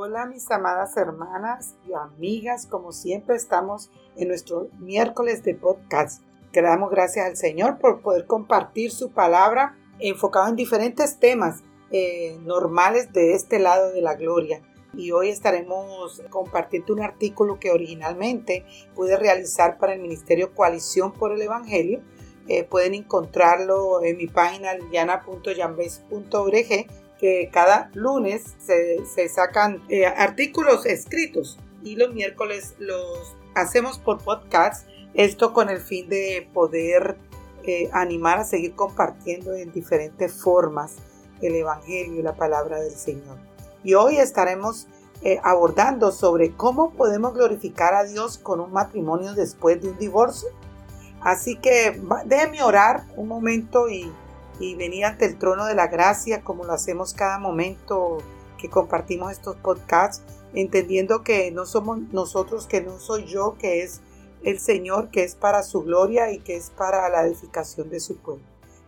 Hola mis amadas hermanas y amigas, como siempre estamos en nuestro miércoles de podcast. Que damos gracias al Señor por poder compartir su palabra enfocado en diferentes temas eh, normales de este lado de la gloria. Y hoy estaremos compartiendo un artículo que originalmente pude realizar para el Ministerio Coalición por el Evangelio. Eh, pueden encontrarlo en mi página liana.yambes.org que cada lunes se, sacan eh, artículos escritos y los miércoles los hacemos por podcast. Esto con el fin de poder eh, animar a seguir compartiendo en diferentes formas el Evangelio y la palabra del Señor. Y hoy estaremos eh, abordando sobre cómo podemos glorificar a Dios con un matrimonio después de un divorcio. Así que déjenme orar un momento y y venir ante el trono de la gracia como lo hacemos cada momento que compartimos estos podcasts, entendiendo que no somos nosotros, que no soy yo, que es el Señor, que es para su gloria y que es para la edificación de su pueblo.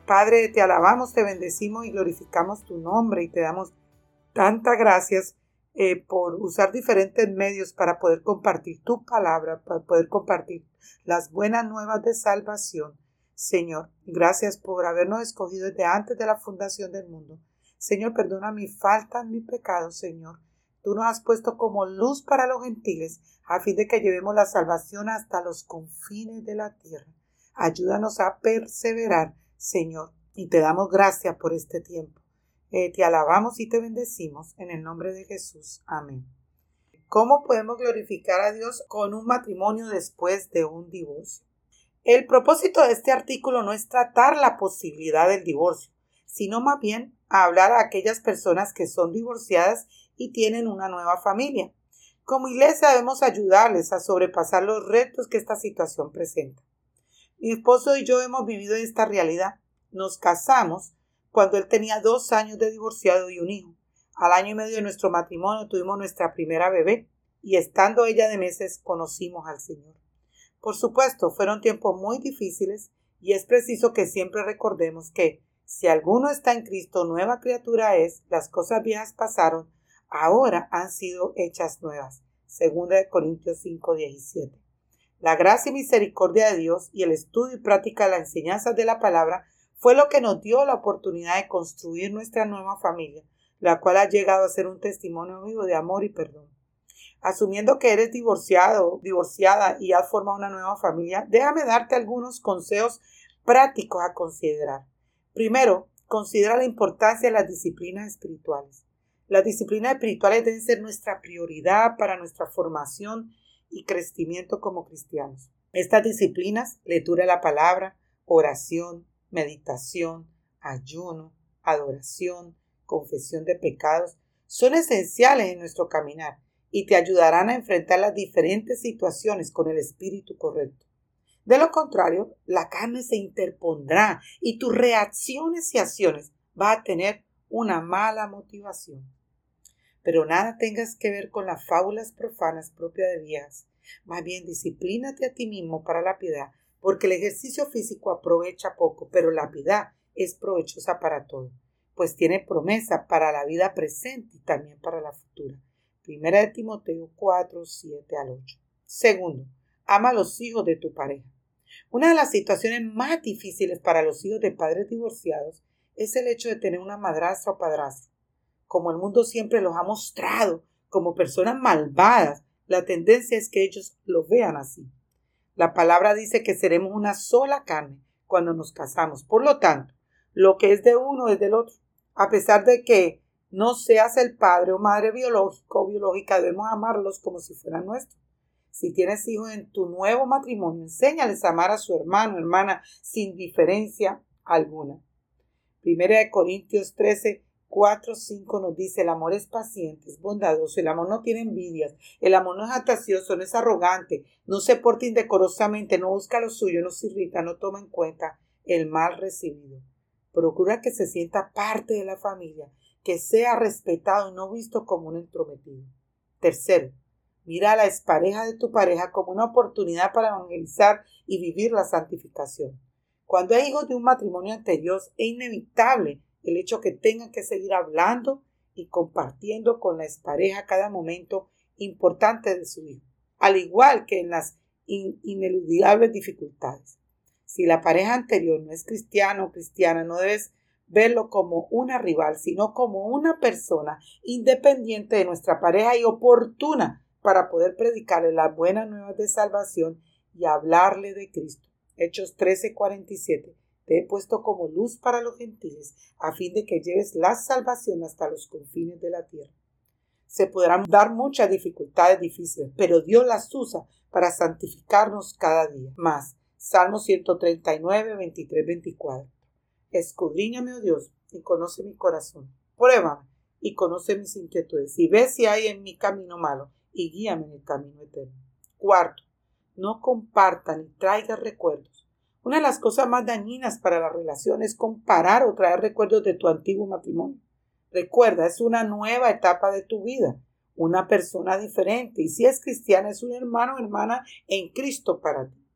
Padre, te alabamos, te bendecimos y glorificamos tu nombre y te damos tantas gracias eh, por usar diferentes medios para poder compartir tu palabra, para poder compartir las buenas nuevas de salvación Señor, gracias por habernos escogido desde antes de la fundación del mundo. Señor, perdona mi falta, mi pecado, Señor. Tú nos has puesto como luz para los gentiles, a fin de que llevemos la salvación hasta los confines de la tierra. Ayúdanos a perseverar, Señor, y te damos gracias por este tiempo. Eh, te alabamos y te bendecimos en el nombre de Jesús. Amén. ¿Cómo podemos glorificar a Dios con un matrimonio después de un divorcio? El propósito de este artículo no es tratar la posibilidad del divorcio, sino más bien hablar a aquellas personas que son divorciadas y tienen una nueva familia. Como iglesia debemos ayudarles a sobrepasar los retos que esta situación presenta. Mi esposo y yo hemos vivido esta realidad. Nos casamos cuando él tenía dos años de divorciado y un hijo. Al año y medio de nuestro matrimonio tuvimos nuestra primera bebé y estando ella de meses conocimos al Señor. Por supuesto, fueron tiempos muy difíciles y es preciso que siempre recordemos que si alguno está en Cristo, nueva criatura es, las cosas viejas pasaron, ahora han sido hechas nuevas. Segunda de Corintios 5, 17. La gracia y misericordia de Dios y el estudio y práctica de la enseñanza de la palabra fue lo que nos dio la oportunidad de construir nuestra nueva familia, la cual ha llegado a ser un testimonio vivo de amor y perdón. Asumiendo que eres divorciado, divorciada y has formado una nueva familia, déjame darte algunos consejos prácticos a considerar. Primero, considera la importancia de las disciplinas espirituales. Las disciplinas espirituales deben ser nuestra prioridad para nuestra formación y crecimiento como cristianos. Estas disciplinas, lectura de la palabra, oración, meditación, ayuno, adoración, confesión de pecados, son esenciales en nuestro caminar y te ayudarán a enfrentar las diferentes situaciones con el espíritu correcto. De lo contrario, la carne se interpondrá y tus reacciones y acciones va a tener una mala motivación. Pero nada tengas que ver con las fábulas profanas propias de viejas. Más bien, disciplínate a ti mismo para la piedad, porque el ejercicio físico aprovecha poco, pero la piedad es provechosa para todo, pues tiene promesa para la vida presente y también para la futura. Primera de Timoteo 4, 7 al 8. Segundo, ama a los hijos de tu pareja. Una de las situaciones más difíciles para los hijos de padres divorciados es el hecho de tener una madrastra o padrastro. Como el mundo siempre los ha mostrado como personas malvadas, la tendencia es que ellos lo vean así. La palabra dice que seremos una sola carne cuando nos casamos. Por lo tanto, lo que es de uno es del otro. A pesar de que no seas el padre o madre biológico o biológica, debemos amarlos como si fueran nuestros. Si tienes hijos en tu nuevo matrimonio, enséñales a amar a su hermano, hermana, sin diferencia alguna. Primera de Corintios 13, 4, 5 nos dice, el amor es paciente, es bondadoso, el amor no tiene envidias, el amor no es atacioso, no es arrogante, no se porta indecorosamente, no busca lo suyo, no se irrita, no toma en cuenta el mal recibido. Procura que se sienta parte de la familia que sea respetado y no visto como un entrometido. Tercero, mira a la expareja de tu pareja como una oportunidad para evangelizar y vivir la santificación. Cuando hay hijos de un matrimonio anterior, es inevitable el hecho que tengan que seguir hablando y compartiendo con la expareja cada momento importante de su vida, al igual que en las ineludibles dificultades. Si la pareja anterior no es cristiano o cristiana, no debes verlo como una rival, sino como una persona independiente de nuestra pareja y oportuna para poder predicarle las buenas nuevas de salvación y hablarle de Cristo. Hechos 13:47. Te he puesto como luz para los gentiles, a fin de que lleves la salvación hasta los confines de la tierra. Se podrán dar muchas dificultades difíciles, pero Dios las usa para santificarnos cada día. Más, Salmo 139, 23, 24. Escudriñame, oh Dios, y conoce mi corazón. Pruébame y conoce mis inquietudes. Y ve si hay en mi camino malo y guíame en el camino eterno. Cuarto, no comparta ni traiga recuerdos. Una de las cosas más dañinas para la relación es comparar o traer recuerdos de tu antiguo matrimonio. Recuerda, es una nueva etapa de tu vida, una persona diferente y si es cristiana es un hermano o hermana en Cristo para ti.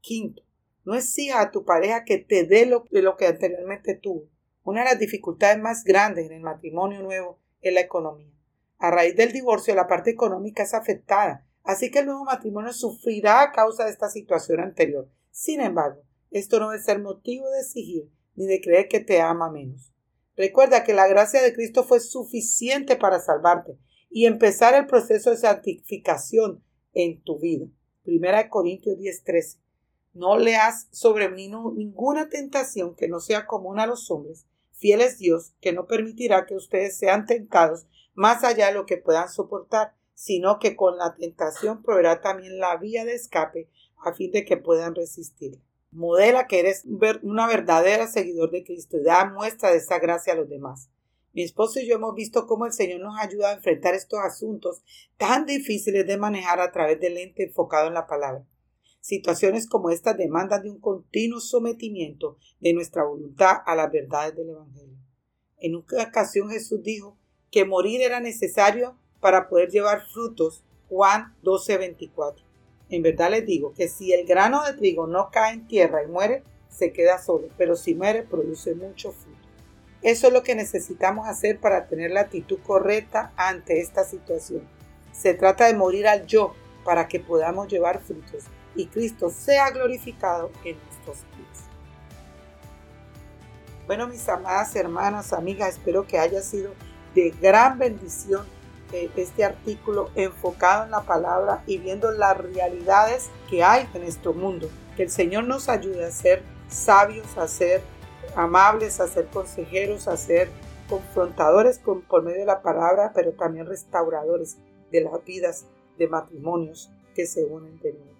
Quinto, no exija a tu pareja que te dé lo, de lo que anteriormente tuvo. Una de las dificultades más grandes en el matrimonio nuevo es la economía. A raíz del divorcio, la parte económica es afectada, así que el nuevo matrimonio sufrirá a causa de esta situación anterior. Sin embargo, esto no debe ser motivo de exigir ni de creer que te ama menos. Recuerda que la gracia de Cristo fue suficiente para salvarte y empezar el proceso de santificación en tu vida. Primera Corintios 10:13. No leas sobre mí ninguna tentación que no sea común a los hombres. Fiel es Dios, que no permitirá que ustedes sean tentados más allá de lo que puedan soportar, sino que con la tentación proveerá también la vía de escape a fin de que puedan resistir. Modela que eres una verdadera seguidor de Cristo y da muestra de esta gracia a los demás. Mi esposo y yo hemos visto cómo el Señor nos ayuda a enfrentar estos asuntos tan difíciles de manejar a través del ente enfocado en la palabra. Situaciones como estas demandan de un continuo sometimiento de nuestra voluntad a las verdades del Evangelio. En una ocasión Jesús dijo que morir era necesario para poder llevar frutos. Juan 12:24. En verdad les digo que si el grano de trigo no cae en tierra y muere, se queda solo, pero si muere produce mucho fruto. Eso es lo que necesitamos hacer para tener la actitud correcta ante esta situación. Se trata de morir al yo para que podamos llevar frutos y Cristo sea glorificado en nuestros días. Bueno, mis amadas hermanas, amigas, espero que haya sido de gran bendición eh, este artículo enfocado en la palabra y viendo las realidades que hay en nuestro mundo. Que el Señor nos ayude a ser sabios, a ser amables, a ser consejeros, a ser confrontadores con, por medio de la palabra, pero también restauradores de las vidas de matrimonios que se unen de nuevo.